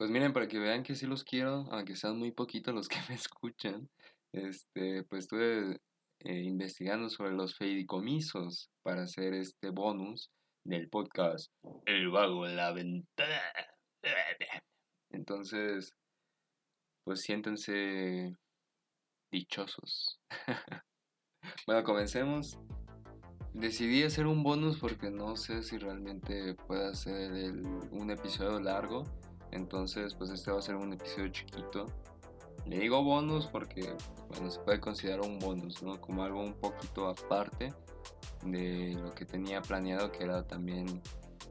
Pues miren, para que vean que sí los quiero, aunque sean muy poquitos los que me escuchan, este, pues estuve eh, investigando sobre los feidicomisos para hacer este bonus del podcast El vago en la ventana. Entonces, pues siéntense dichosos. bueno, comencemos. Decidí hacer un bonus porque no sé si realmente pueda ser un episodio largo. Entonces, pues este va a ser un episodio chiquito. Le digo bonus porque, bueno, se puede considerar un bonus, ¿no? Como algo un poquito aparte de lo que tenía planeado, que era también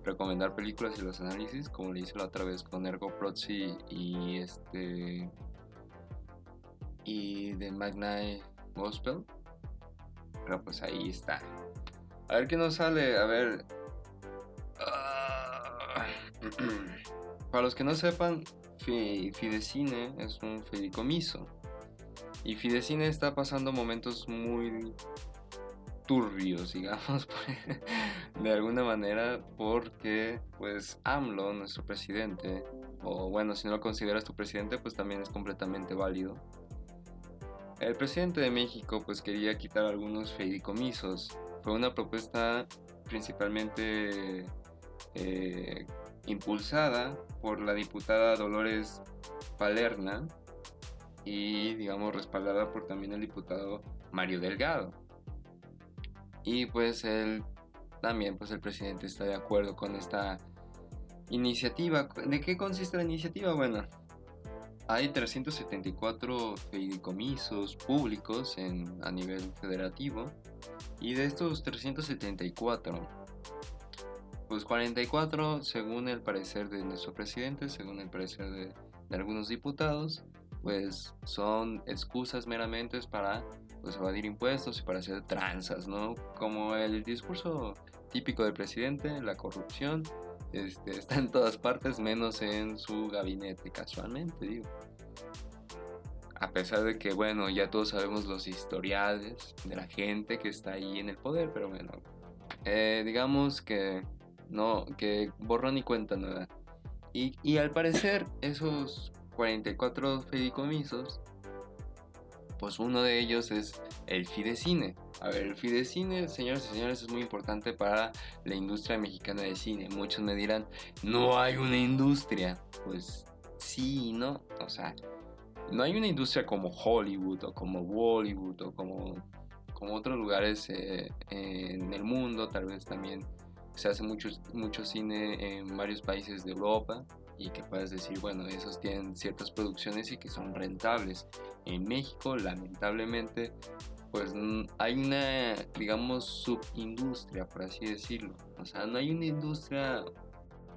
recomendar películas y los análisis, como le hice la otra vez con Ergo Proxy y este. y The Magni Gospel. Pero pues ahí está. A ver qué nos sale, a ver. Ah. Para los que no sepan, Fidecine es un fideicomiso. Y Fidecine está pasando momentos muy turbios, digamos, de alguna manera, porque pues AMLO, nuestro presidente, o bueno, si no lo consideras tu presidente, pues también es completamente válido. El presidente de México pues quería quitar algunos fideicomisos. Fue una propuesta principalmente eh, impulsada por la diputada Dolores Palerna y digamos respaldada por también el diputado Mario Delgado. Y pues él también pues el presidente está de acuerdo con esta iniciativa. ¿De qué consiste la iniciativa? Bueno, hay 374 fideicomisos públicos en, a nivel federativo y de estos 374 pues 44, según el parecer de nuestro presidente, según el parecer de, algunos diputados, pues son excusas meramente para pues, evadir impuestos y para hacer tranzas, ¿no? Como el discurso típico del presidente, la corrupción este, está en todas partes, menos en su gabinete, casualmente, digo. A pesar de que, bueno, ya todos sabemos los historiales de la gente que está ahí en el poder, pero bueno, eh, digamos que no, que borrón y cuenta nueva. Y, al parecer esos 44 fideicomisos, pues uno de ellos es el Fidecine. A ver, el Fidecine, señores y señores, es muy importante para la industria mexicana de cine. Muchos me dirán, no hay una industria. Pues sí, ¿no? O sea, no hay una industria como Hollywood o como Bollywood o como, como otros lugares eh, en el mundo, tal vez también se hace mucho, mucho cine en varios países de Europa y que puedes decir, bueno, esos tienen ciertas producciones y que son rentables. En México, lamentablemente, pues hay una, digamos, subindustria, por así decirlo. O sea, no hay una industria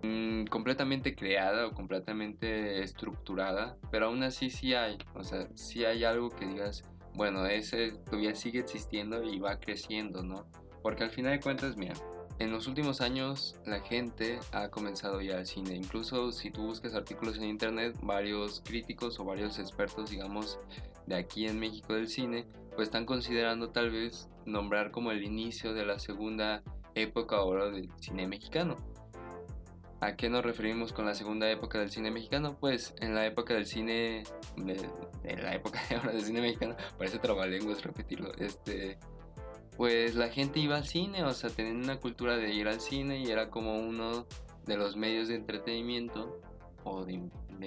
mm, completamente creada o completamente estructurada, pero aún así sí hay. O sea, sí hay algo que digas, bueno, ese todavía sigue existiendo y va creciendo, ¿no? Porque al final de cuentas, mira, en los últimos años la gente ha comenzado ya al cine. Incluso si tú buscas artículos en internet, varios críticos o varios expertos, digamos, de aquí en México del cine, pues están considerando tal vez nombrar como el inicio de la segunda época ahora del cine mexicano. ¿A qué nos referimos con la segunda época del cine mexicano? Pues en la época del cine, de, la época de ahora del cine mexicano, parece trabalenguas repetirlo, este, pues la gente iba al cine, o sea, tenían una cultura de ir al cine y era como uno de los medios de entretenimiento o de,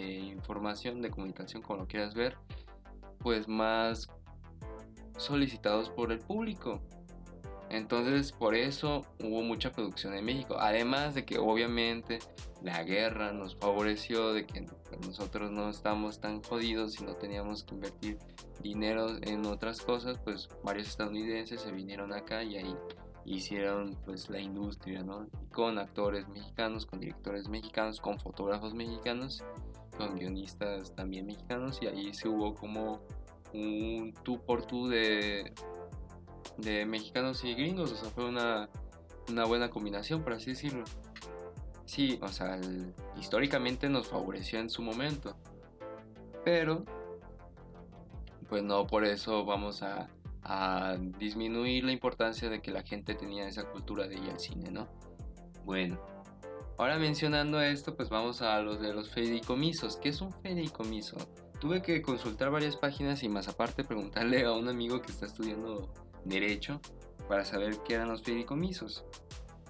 información, de comunicación, como lo quieras ver, pues más solicitados por el público. Entonces por eso hubo mucha producción en México. Además de que obviamente la guerra nos favoreció de que nosotros no estamos tan jodidos y no teníamos que invertir dinero en otras cosas, pues varios estadounidenses se vinieron acá y ahí hicieron pues la industria, ¿no? Con actores mexicanos, con directores mexicanos, con fotógrafos mexicanos, con guionistas también mexicanos y ahí se hubo como un tú por tú de de mexicanos y gringos, o sea, fue una, buena combinación, por así decirlo. Sí, o sea, históricamente nos favoreció en su momento, pero pues no por eso vamos a, a disminuir la importancia de que la gente tenía esa cultura de ir al cine, ¿no? Bueno, Ahora mencionando esto, pues vamos a los de los fideicomisos. ¿Qué es un fideicomiso? Tuve que consultar varias páginas y más aparte preguntarle a un amigo que está estudiando derecho para saber qué eran los fideicomisos.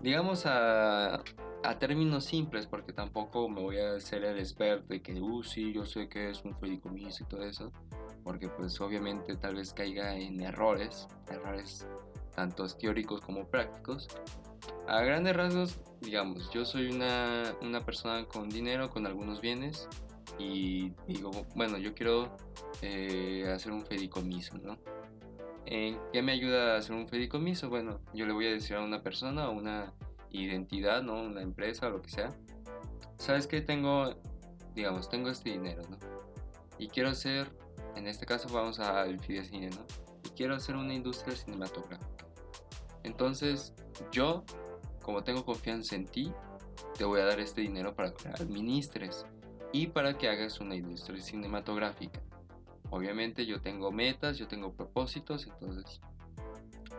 Digamos a, a términos simples, porque tampoco me voy a ser el experto y que, uh, sí, yo sé que es un fideicomiso y todo eso, porque pues obviamente tal vez caiga en errores, errores tanto teóricos como prácticos. A grandes rasgos, digamos, yo soy una, una persona con dinero, con algunos bienes, y digo, bueno, yo quiero eh, hacer un fideicomiso, ¿no? ¿En qué me ayuda a hacer un fideicomiso? Bueno, yo le voy a decir a una persona o una identidad, ¿no? Una empresa lo que sea. ¿Sabes qué? Tengo, digamos, tengo este dinero, ¿no? Y quiero hacer, en este caso vamos al fidecine, ¿no? Y quiero hacer una industria cinematográfica. Entonces, yo, como tengo confianza en ti, te voy a dar este dinero para que administres y para que hagas una industria cinematográfica. Obviamente yo tengo metas, yo tengo propósitos, entonces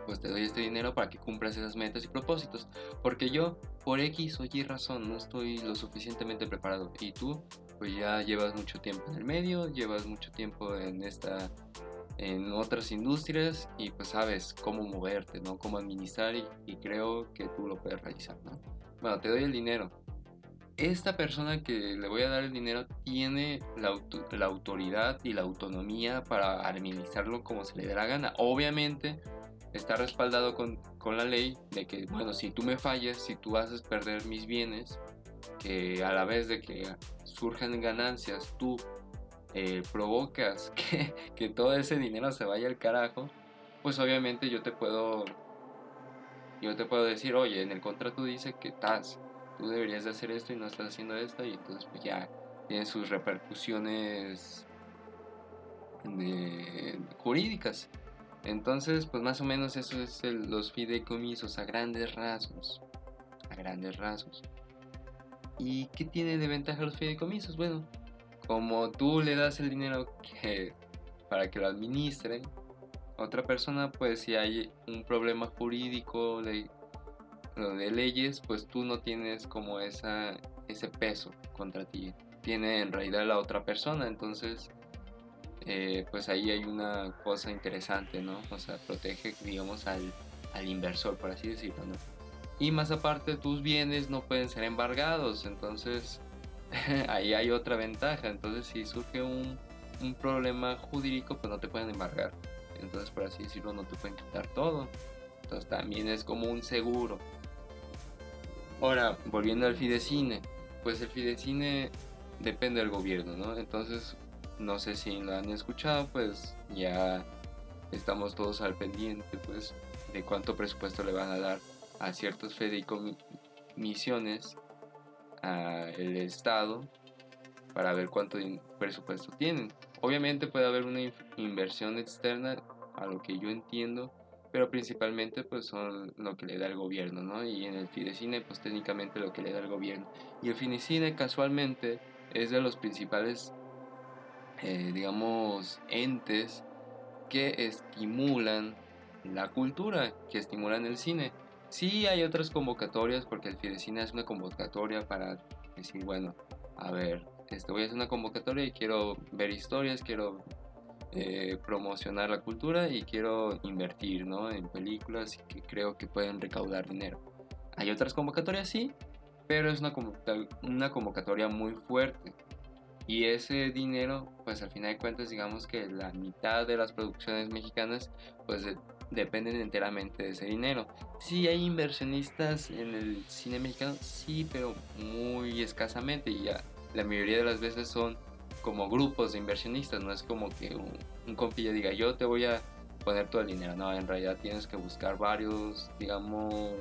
pues te doy este dinero para que cumplas esas metas y propósitos. Porque yo, por X o Y razón, no estoy lo suficientemente preparado. Y tú, pues ya llevas mucho tiempo en el medio, llevas mucho tiempo en esta en otras industrias y pues sabes cómo moverte, ¿no? Cómo administrar y, creo que tú lo puedes realizar, ¿no? Bueno, te doy el dinero. Esta persona que le voy a dar el dinero tiene la, autoridad y la autonomía para administrarlo como se le dé la gana. Obviamente, está respaldado con, la ley de que, bueno, si tú me fallas, si tú haces perder mis bienes, que a la vez de que surjan ganancias, tú eh, provocas que, que, todo ese dinero se vaya al carajo, pues obviamente yo te puedo, yo te puedo decir, oye, en el contrato dice que estás, tú deberías de hacer esto y no estás haciendo esto, y entonces pues ya tiene sus repercusiones jurídicas. Entonces, pues más o menos eso es los fideicomisos a grandes rasgos. A grandes rasgos. ¿Y qué tiene de ventaja los fideicomisos? Bueno, como tú le das el dinero para que lo administre, otra persona, pues si hay un problema jurídico de, leyes, pues tú no tienes como esa, ese peso contra ti. Tiene en realidad la otra persona, entonces eh, pues ahí hay una cosa interesante, ¿no? O sea, protege, digamos, al, inversor, por así decirlo, ¿no? Y más aparte, tus bienes no pueden ser embargados, entonces ahí hay otra ventaja. Entonces, si surge un, un problema jurídico, pues no te pueden embargar. Entonces, por así decirlo, no te pueden quitar todo. Entonces, también es como un seguro. Ahora, volviendo al fidecine, pues el fidecine depende del gobierno, ¿no? Entonces, no sé si lo han escuchado, pues ya estamos todos al pendiente, pues, de cuánto presupuesto le van a dar a ciertos fideicomisiones al Estado para ver cuánto presupuesto tienen. Obviamente puede haber una inversión externa, a lo que yo entiendo, pero principalmente pues son lo que le da el gobierno, ¿no? Y en el Fidecine pues técnicamente lo que le da el gobierno. Y el Fidecine casualmente es de los principales eh, digamos, entes que estimulan la cultura, que estimulan el cine. Sí hay otras convocatorias, porque el Fidecine es una convocatoria para decir, bueno, a ver, este, voy a hacer una convocatoria y quiero ver historias, quiero eh, promocionar la cultura y quiero invertir ¿no? en películas que creo que pueden recaudar dinero. Hay otras convocatorias, sí, pero es una, una convocatoria muy fuerte. Y ese dinero, pues al final de cuentas, digamos que la mitad de las producciones mexicanas, pues dependen enteramente de ese dinero. Sí hay inversionistas en el cine mexicano, sí, pero muy escasamente y ya la mayoría de las veces son como grupos de inversionistas, no es como que un, un compilla diga yo te voy a poner todo el dinero, no, en realidad tienes que buscar varios, digamos,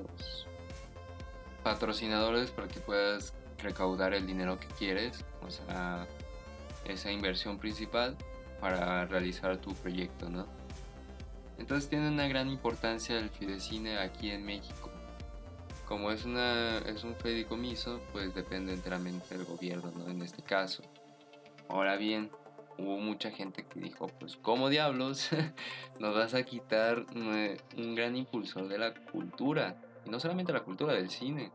patrocinadores para que puedas recaudar el dinero que quieres, o sea, esa inversión principal para realizar tu proyecto, ¿no? Entonces tiene una gran importancia el Fidecine aquí en México. Como es, una, es un fideicomiso, pues depende enteramente del gobierno, ¿no? En este caso. Ahora bien, hubo mucha gente que dijo, pues ¿cómo diablos nos vas a quitar un gran impulsor de la cultura? Y no solamente la cultura, del cine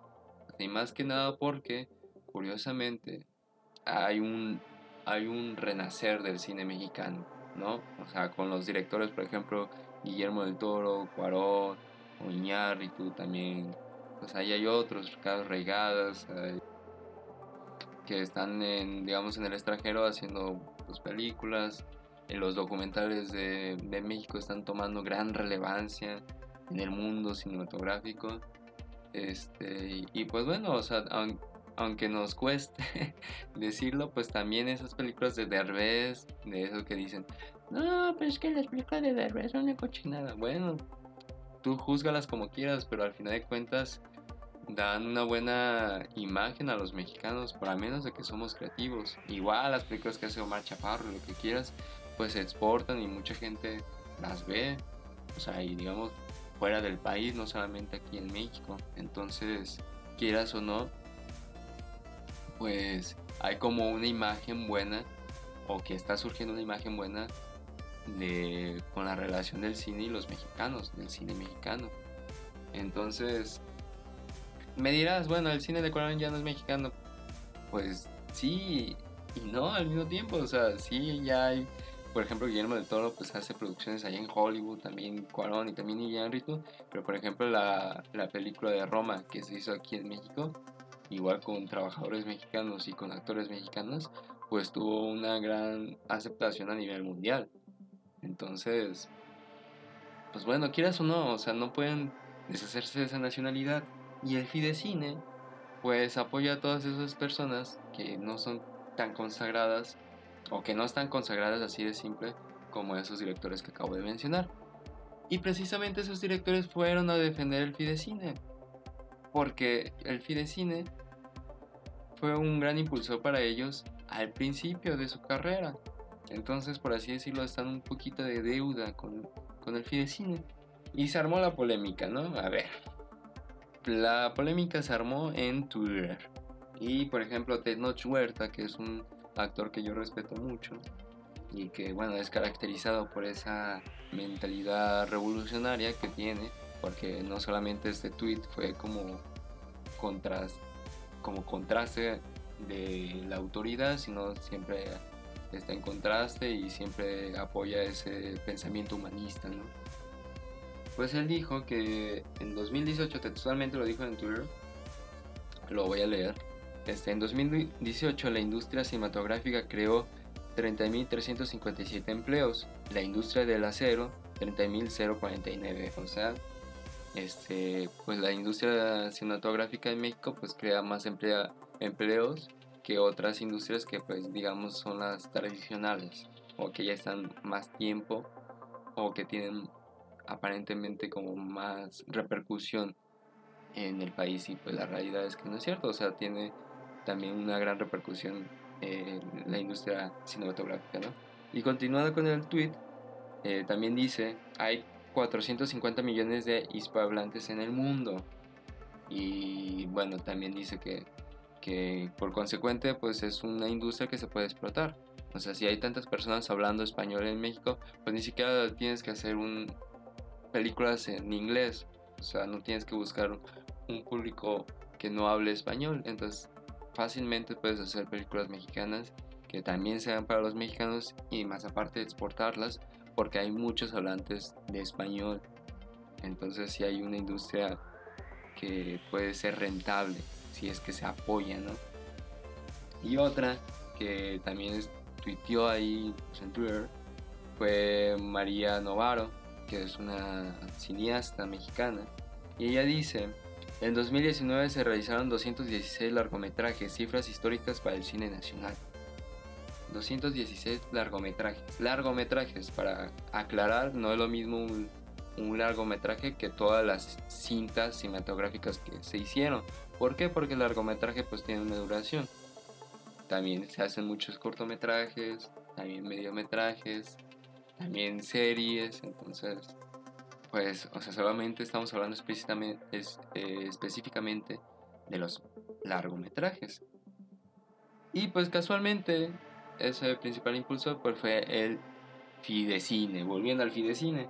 Y más que nada porque, curiosamente, hay un, hay un renacer del cine mexicano, ¿no? O sea, con los directores, por ejemplo, Guillermo del Toro, Cuarón, y tú también. Pues ahí hay otros, Carlos Reigadas, que están en, digamos, en el extranjero haciendo pues, películas. En los documentales de, de México están tomando gran relevancia en el mundo cinematográfico. Este, y, pues bueno, o sea, aunque nos cueste decirlo, pues también esas películas de Derbez, de eso que dicen, no, pero es que las películas de Derbez son una cochinada. Bueno, tú juzgalas como quieras, pero al final de cuentas dan una buena imagen a los mexicanos, por lo menos de que somos creativos. Igual las películas que hace Omar Chaparro, lo que quieras, pues se exportan y mucha gente las ve. O sea, y digamos, fuera del país, no solamente aquí en México. Entonces, quieras o no, pues hay como una imagen buena o que está surgiendo una imagen buena de con la relación del cine y los mexicanos, del cine mexicano. Entonces, me dirás, bueno, el cine de Cuarón ya no es mexicano. Pues sí y no al mismo tiempo, o sea, sí ya hay por ejemplo, Guillermo del Toro pues hace producciones allá en Hollywood, también Cuarón y también Iñárritu, pero por ejemplo la, la, película de Roma que se hizo aquí en México, igual con trabajadores mexicanos y con actores mexicanos, pues tuvo una gran aceptación a nivel mundial. Entonces, pues bueno, quieras o no, o sea, no pueden deshacerse de esa nacionalidad. Y el Fidecine, pues apoya a todas esas personas que no son tan consagradas o que no están consagradas así de simple como esos directores que acabo de mencionar. Y precisamente esos directores fueron a defender el Fidecine, porque el Fidecine fue un gran impulsor para ellos al principio de su carrera. Entonces, por así decirlo, están un poquito de deuda con, con el Fidecine. Y se armó la polémica, ¿no? A ver. La polémica se armó en Twitter. Y por ejemplo, Tenoch Huerta, que es un actor que yo respeto mucho y que bueno es caracterizado por esa mentalidad revolucionaria que tiene porque no solamente este tweet fue como contraste, como contraste de la autoridad sino siempre está en contraste y siempre apoya ese pensamiento humanista ¿no? Pues él dijo que en 2018 textualmente lo dijo en Twitter lo voy a leer este, en 2018 la industria cinematográfica creó 30.357 empleos, la industria del acero 30.049, o sea, este, pues la industria cinematográfica en México pues crea más empleos que otras industrias que pues digamos son las tradicionales o que ya están más tiempo o que tienen aparentemente como más repercusión en el país y pues la realidad es que no es cierto, o sea, tiene también una gran repercusión en la industria cinematográfica. ¿no? Y continuando con el tweet, eh, también dice, hay 450 millones de hispanohablantes en el mundo. Y bueno, también dice que, que por consecuente pues es una industria que se puede explotar. O sea, si hay tantas personas hablando español en México, pues ni siquiera tienes que hacer un películas en inglés. O sea, no tienes que buscar un público que no hable español. Entonces, fácilmente puedes hacer películas mexicanas que también sean para los mexicanos y más aparte exportarlas porque hay muchos hablantes de español. Entonces si hay una industria que puede ser rentable si es que se apoya, ¿no? Y otra que también tuiteó ahí en Twitter fue María Novaro, que es una cineasta mexicana. Y ella dice, en 2019 se realizaron 216 largometrajes, cifras históricas para el cine nacional. 216 largometrajes. Largometrajes, para aclarar, no es lo mismo un, largometraje que todas las cintas cinematográficas que se hicieron. ¿Por qué? Porque el largometraje pues tiene una duración. También se hacen muchos cortometrajes, también mediometrajes, también series, entonces pues, o sea, solamente estamos hablando es, eh, específicamente de los largometrajes. Y pues casualmente ese principal impulso pues, fue el Fidecine, volviendo al Fidecine.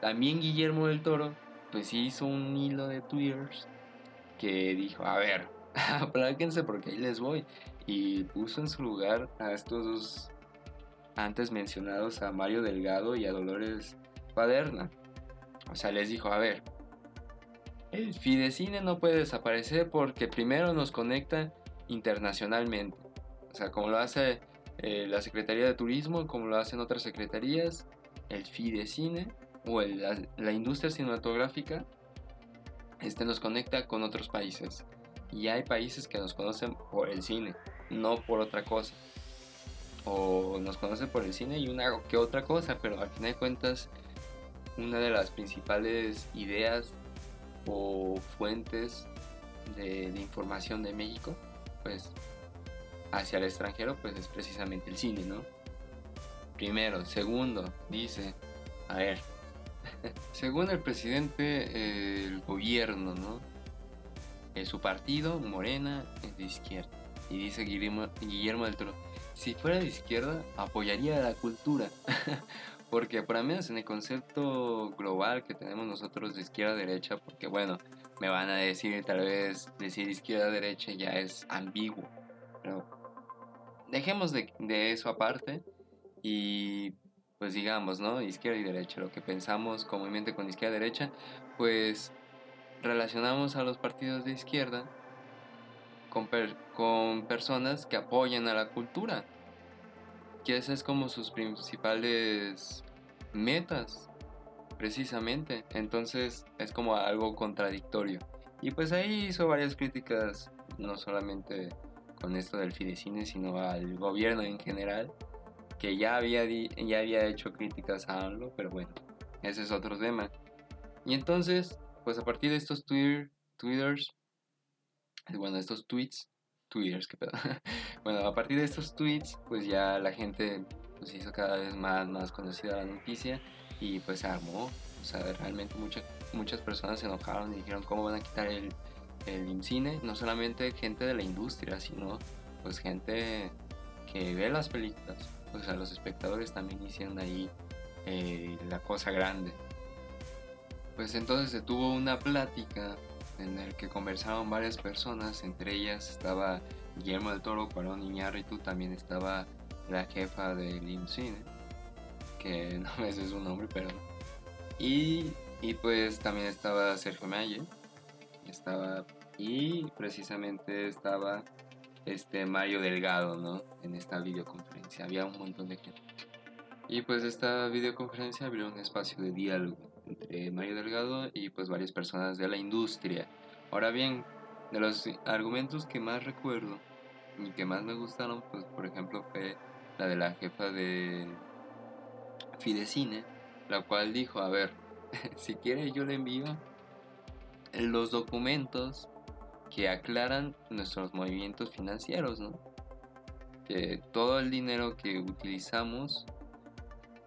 También Guillermo del Toro pues hizo un hilo de Twitter que dijo, a ver, apláquense porque ahí les voy. Y puso en su lugar a estos dos antes mencionados, a Mario Delgado y a Dolores Paderna. O sea, les dijo, a ver, el Fidecine no puede desaparecer porque primero nos conecta internacionalmente. O sea, como lo hace eh, la Secretaría de Turismo, como lo hacen otras secretarías, el Fidecine o la, industria cinematográfica este nos conecta con otros países. Y hay países que nos conocen por el cine, no por otra cosa. O nos conocen por el cine y una que otra cosa, pero al final de cuentas, una de las principales ideas o fuentes de, de información de México, pues hacia el extranjero, pues es precisamente el cine, ¿no? Primero, segundo, dice, a ver, según el presidente, el gobierno, ¿no? Eh, su partido, Morena, es de izquierda. Y dice Guillermo, Guillermo del Toro, si fuera de izquierda, apoyaría la cultura. porque por lo menos en el concepto global que tenemos nosotros de izquierda-derecha, porque bueno, me van a decir tal vez decir izquierda-derecha ya es ambiguo. Pero dejemos de, eso aparte y pues digamos, ¿no? Izquierda y derecha, lo que pensamos comúnmente con izquierda derecha, pues relacionamos a los partidos de izquierda con, con personas que apoyan a la cultura, que esa es como sus principales metas, precisamente. Entonces es como algo contradictorio. Y pues ahí hizo varias críticas, no solamente con esto del Fidecine, sino al gobierno en general que ya había, ya había hecho críticas a AMLO, pero bueno, ese es otro tema. Y entonces, pues a partir de estos Twitter, Twitters, bueno, estos tweets, Twitters, qué pedo. bueno, a partir de estos tweets, pues ya la gente pues hizo cada vez más, más conocida la noticia y pues se armó. O sea, realmente muchas muchas personas se enojaron y dijeron cómo van a quitar el, el. No solamente gente de la industria, sino pues gente que ve las películas pues a los espectadores también hicieron ahí eh, la cosa grande. Pues entonces se tuvo una plática en la que conversaron varias personas, entre ellas estaba Guillermo del Toro, Cuarón Iñárritu, también estaba la jefa del IMCINE, que no me sé su nombre, pero... Y, y pues también estaba Sergio Mayer, estaba... Y precisamente estaba este Mario Delgado, ¿no? En esta videoconferencia. Había un montón de gente. Y pues esta videoconferencia abrió un espacio de diálogo entre Mario Delgado y pues varias personas de la industria. Ahora bien, de los argumentos que más recuerdo y que más me gustaron, pues por ejemplo fue la de la jefa de Fidecine, la cual dijo, a ver, si quiere yo le envío los documentos que aclaran nuestros movimientos financieros, ¿no? Que todo el dinero que utilizamos,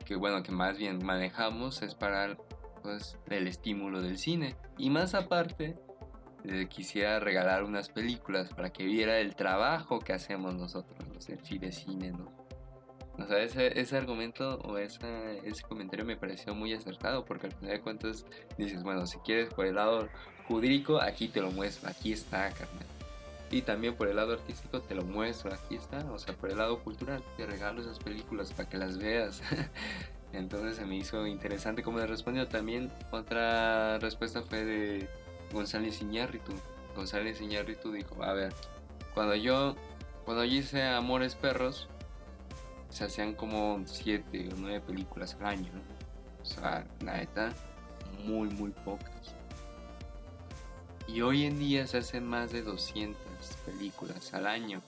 que bueno, que más bien manejamos es para pues el estímulo del cine. Y más aparte, le quisiera regalar unas películas para que viera el trabajo que hacemos nosotros, los del cine, ¿no? O sea, ese, ese argumento o esa, ese comentario me pareció muy acertado porque al final de cuentas dices, bueno, si quieres por el lado jurídico, aquí te lo muestro, aquí está, carnal. Y también por el lado artístico te lo muestro, aquí está. O sea, por el lado cultural, te regalo esas películas para que las veas. Entonces se me hizo interesante cómo le respondió. También otra respuesta fue de González Iñárritu. González Iñárritu dijo, a ver, cuando yo, cuando yo hice Amores Perros, se hacían como 7 o 9 películas al año. O sea, la neta, muy, muy pocas. Y hoy en día se hacen más de 200 películas al año.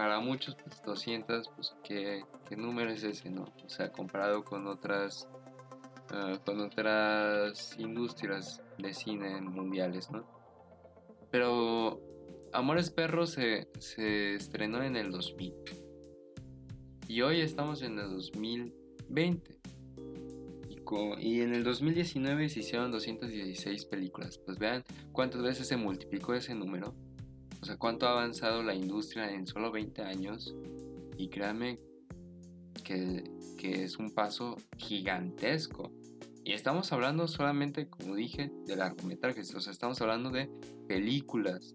Para muchos, pues 200, pues ¿qué, número es ese, no? O sea, comparado con otras, ah, con otras industrias de cine mundiales, ¿no? Pero Amores Perros se, se estrenó en el 2000. Y hoy estamos en el 2020 y en el 2019 se hicieron 216 películas. Pues vean cuántas veces se multiplicó ese número. O sea, cuánto ha avanzado la industria en solo 20 años. Y créanme que, que es un paso gigantesco. Y estamos hablando solamente, como dije, de largometrajes, o sea, estamos hablando de películas.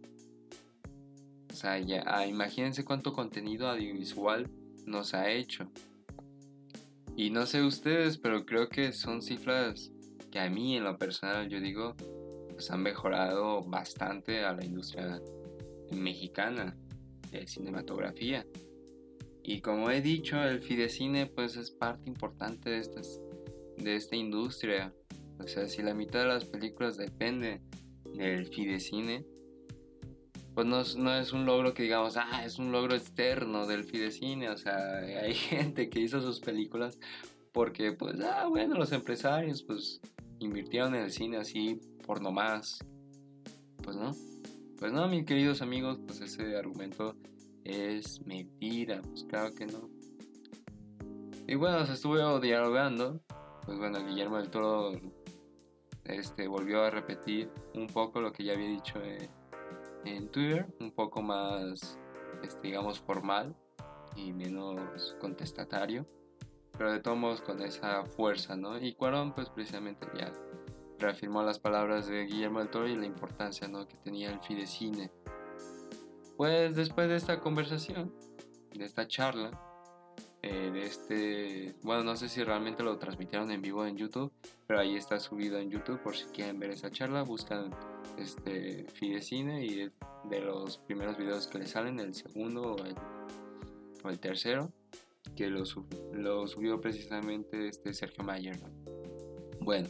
O sea, ya, ah, imagínense cuánto contenido audiovisual nos ha hecho. Y no sé ustedes, pero creo que son cifras que a mí en lo personal yo digo, pues han mejorado bastante a la industria mexicana de cinematografía. Y como he dicho, el Fidecine pues es parte importante de, estas, de esta industria. O sea, si la mitad de las películas depende del Fidecine, pues no, no, es un logro que digamos, ah, es un logro externo del Fidecine. O sea, hay gente que hizo sus películas porque, pues, ah, bueno, los empresarios, pues, invirtieron en el cine así por nomás. Pues no. Pues no, mis queridos amigos, pues ese argumento es mentira. Pues claro que no. Y bueno, se estuvo dialogando. Pues bueno, Guillermo del Toro este, volvió a repetir un poco lo que ya había dicho en Twitter, un poco más, este, digamos, formal y menos contestatario pero de todos modos con esa fuerza, ¿no? Y Cuarón pues precisamente ya reafirmó las palabras de Guillermo del Toro y la importancia, ¿no? Que tenía el Fidecine. Pues después de esta conversación, de esta charla, eh, de este, bueno, no sé si realmente lo transmitieron en vivo en YouTube, pero ahí está subido en YouTube por si quieren ver esa charla, buscan este Fidecine y de los primeros videos que le salen, el segundo o el tercero que lo, lo subió precisamente este Sergio Mayer. Bueno,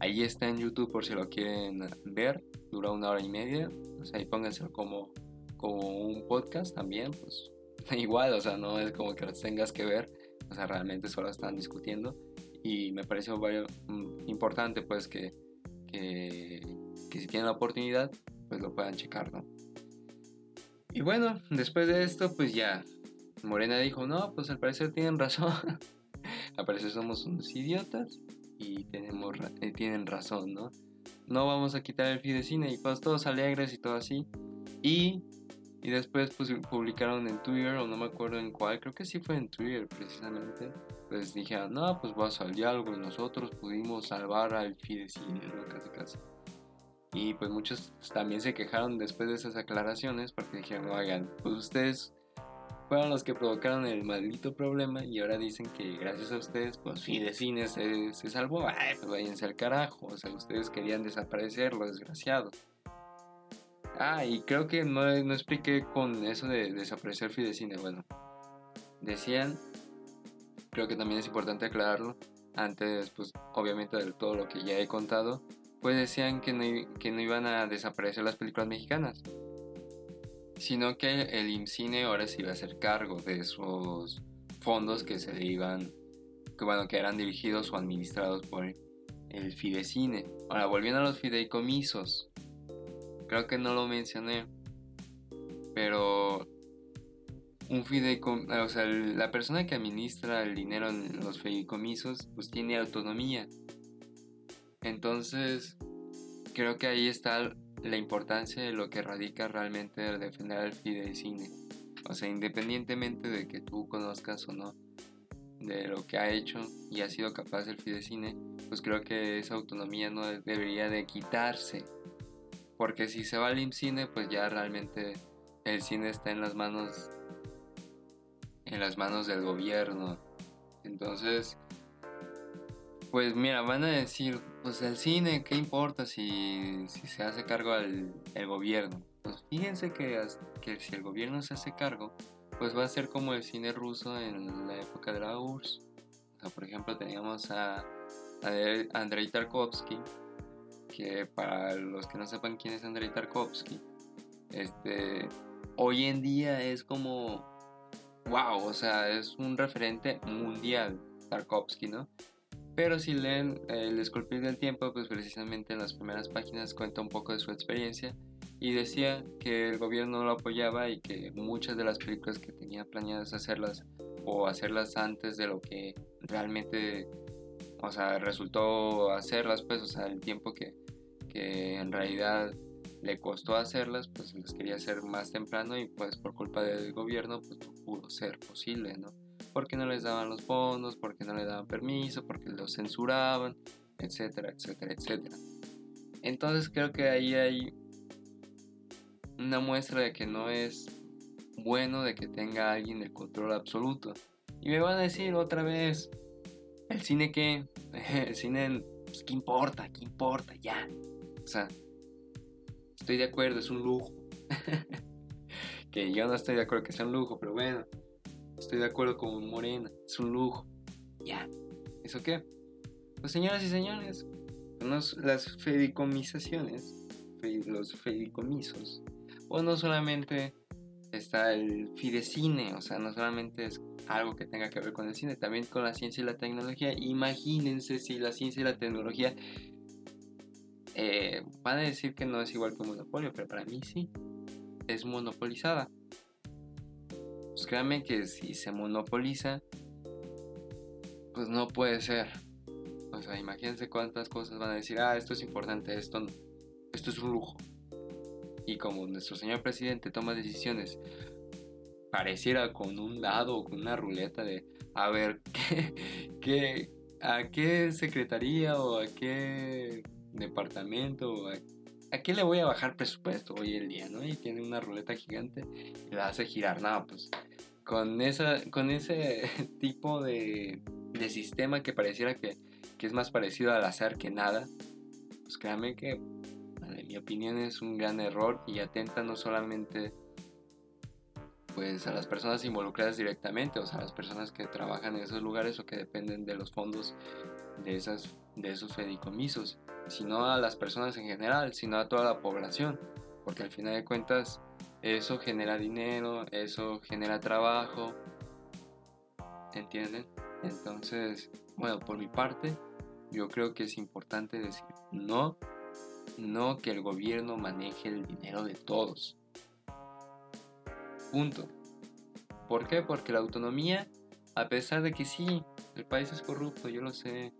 ahí está en YouTube por si lo quieren ver, dura una hora y media, o sea, ahí pónganse como, como un podcast también, pues igual, o sea, no es como que los tengas que ver, o sea, realmente solo están discutiendo. Y me pareció mm, importante pues que, que, que si tienen la oportunidad, pues lo puedan checar, ¿no? Y bueno, después de esto, pues ya Morena dijo, no, pues al parecer tienen razón. al parecer somos unos idiotas y tenemos, eh, tienen razón, ¿no? No vamos a quitar el Fidecine y pues todos alegres y todo así. Y, y después pues publicaron en Twitter, o no me acuerdo en cuál, creo que sí fue en Twitter precisamente. Pues dijeron, no, pues va a salir algo y nosotros pudimos salvar al Fidecine, ¿no? Casi casi. Y pues muchos también se quejaron después de esas aclaraciones porque dijeron, oigan, pues ustedes fueron los que provocaron el maldito problema y ahora dicen que gracias a ustedes, pues Fidecine se, se salvó. Ay, pues váyanse al carajo. O sea, ustedes querían desaparecerlo, desgraciado. Ah, y creo que no, no expliqué con eso de desaparecer Fidecine. Bueno, decían, creo que también es importante aclararlo, antes, pues obviamente de todo lo que ya he contado, pues decían que no, que no iban a desaparecer las películas mexicanas sino que el IMCINE ahora se iba a hacer cargo de esos fondos que se iban, que bueno, que eran dirigidos o administrados por el Fidecine. Ahora, volviendo a los fideicomisos, creo que no lo mencioné, pero un fideicomiso, o sea, la persona que administra el dinero en los fideicomisos, pues tiene autonomía. Entonces, creo que ahí está la importancia de lo que radica realmente el defender al fidecine. O sea, independientemente de que tú conozcas o no de lo que ha hecho y ha sido capaz el fidecine, pues creo que esa autonomía no debería de quitarse. Porque si se va al IMCINE, pues ya realmente el cine está en las manos en las manos del gobierno. Entonces, pues mira, van a decir, pues el cine, ¿qué importa si, se hace cargo al, el gobierno? Pues fíjense que, que si el gobierno se hace cargo, pues va a ser como el cine ruso en la época de la URSS. Por ejemplo, teníamos a, a Andrei Tarkovsky, que para los que no sepan quién es Andrei Tarkovsky, este, hoy en día es como, wow, o sea, es un referente mundial Tarkovsky, ¿no? Pero si leen El esculpir del tiempo, pues precisamente en las primeras páginas cuenta un poco de su experiencia y decía que el gobierno lo apoyaba y que muchas de las películas que tenía planeadas hacerlas o hacerlas antes de lo que realmente, o sea, resultó hacerlas, pues, o sea, el tiempo que, que en realidad le costó hacerlas, pues las quería hacer más temprano y pues por culpa del gobierno, pues no pudo ser posible, ¿no? Porque no les daban los fondos, porque no le daban permiso, porque los censuraban etcétera, etcétera, etcétera. Entonces creo que ahí hay una muestra de que no es bueno de que tenga alguien el control absoluto. Y me van a decir otra vez, ¿el cine qué? El cine, pues, ¿qué importa? ¿Qué importa? Ya. O sea, estoy de acuerdo, es un lujo. que yo no estoy de acuerdo que sea un lujo, pero bueno, estoy de acuerdo con Morena, es un lujo. Ya. ¿Eso qué? Pues señoras y señores, las fedicomisaciones, los fedicomisos, o no solamente está el fidecine, o sea, no solamente es algo que tenga que ver con el cine, también con la ciencia y la tecnología. Imagínense si la ciencia y la tecnología eh, van a decir que no es igual que un monopolio, pero para mí sí, es monopolizada. Pues créanme que si se monopoliza, pues no puede ser. O sea, imagínense cuántas cosas van a decir, ah, esto es importante, esto, esto es un lujo. Y como nuestro señor presidente toma decisiones, pareciera con un dado o con una ruleta de, a ver, ¿qué, a qué secretaría o a qué departamento o a, qué le voy a bajar presupuesto hoy el día, ¿no? Y tiene una ruleta gigante y la hace girar. No, pues con, esa, con ese tipo de, de sistema que pareciera que, que es más parecido al azar que nada, pues créanme que en mi opinión es un gran error y atenta no solamente pues a las personas involucradas directamente, o sea, a las personas que trabajan en esos lugares o que dependen de los fondos de, esas, de esos fedicomisos, sino a las personas en general, sino a toda la población, porque al final de cuentas eso genera dinero, eso genera trabajo, ¿entienden? Entonces, bueno, por mi parte, yo creo que es importante decir no no que el gobierno maneje el dinero de todos. Punto. ¿Por qué? Porque la autonomía, a pesar de que sí, el país es corrupto, yo lo sé,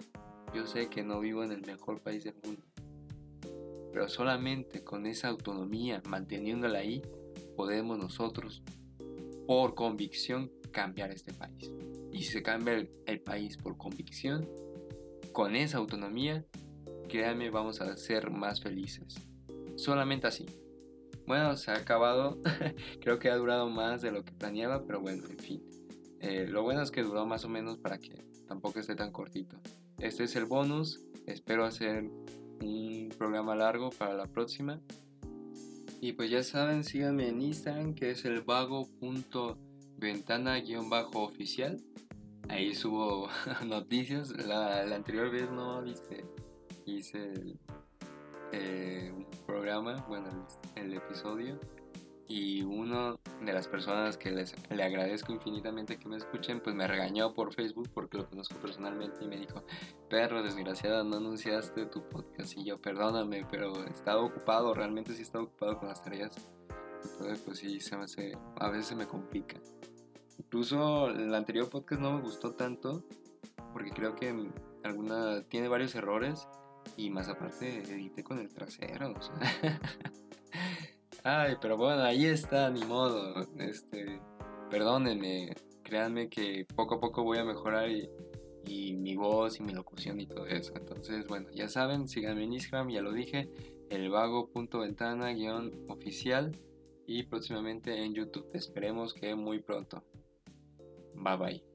yo sé que no vivo en el mejor país del mundo, pero solamente con esa autonomía, manteniéndola ahí, podemos nosotros, por convicción, cambiar este país. Y si se cambia el, el país por convicción, con esa autonomía, créanme, vamos a ser más felices. Solamente así. Bueno, se ha acabado. Creo que ha durado más de lo que planeaba, pero bueno, en fin. Eh, lo bueno es que duró más o menos para que tampoco esté tan cortito. Este es el bonus. Espero hacer un programa largo para la próxima. Y pues ya saben, síganme en Instagram que es el vago.ventana-oficial. Ahí subo noticias. La, la anterior vez no viste hice eh, un programa, bueno, el, episodio, y uno de las personas que les, le agradezco infinitamente que me escuchen, pues me regañó por Facebook porque lo conozco personalmente y me dijo, perro desgraciado, no anunciaste tu podcast y yo, perdóname, pero estaba ocupado, realmente sí estaba ocupado con las tareas. Entonces, pues sí, se me hace, a veces se me complica. Incluso el anterior podcast no me gustó tanto porque creo que alguna tiene varios errores y más aparte, edité con el trasero. O sea. Ay, pero bueno, ahí está, ni modo. Este, perdónenme, créanme que poco a poco voy a mejorar y, mi voz y mi locución y todo eso. Entonces, bueno, ya saben, síganme en Instagram, ya lo dije, el vago.ventana-oficial y próximamente en YouTube. Esperemos que muy pronto. Bye bye.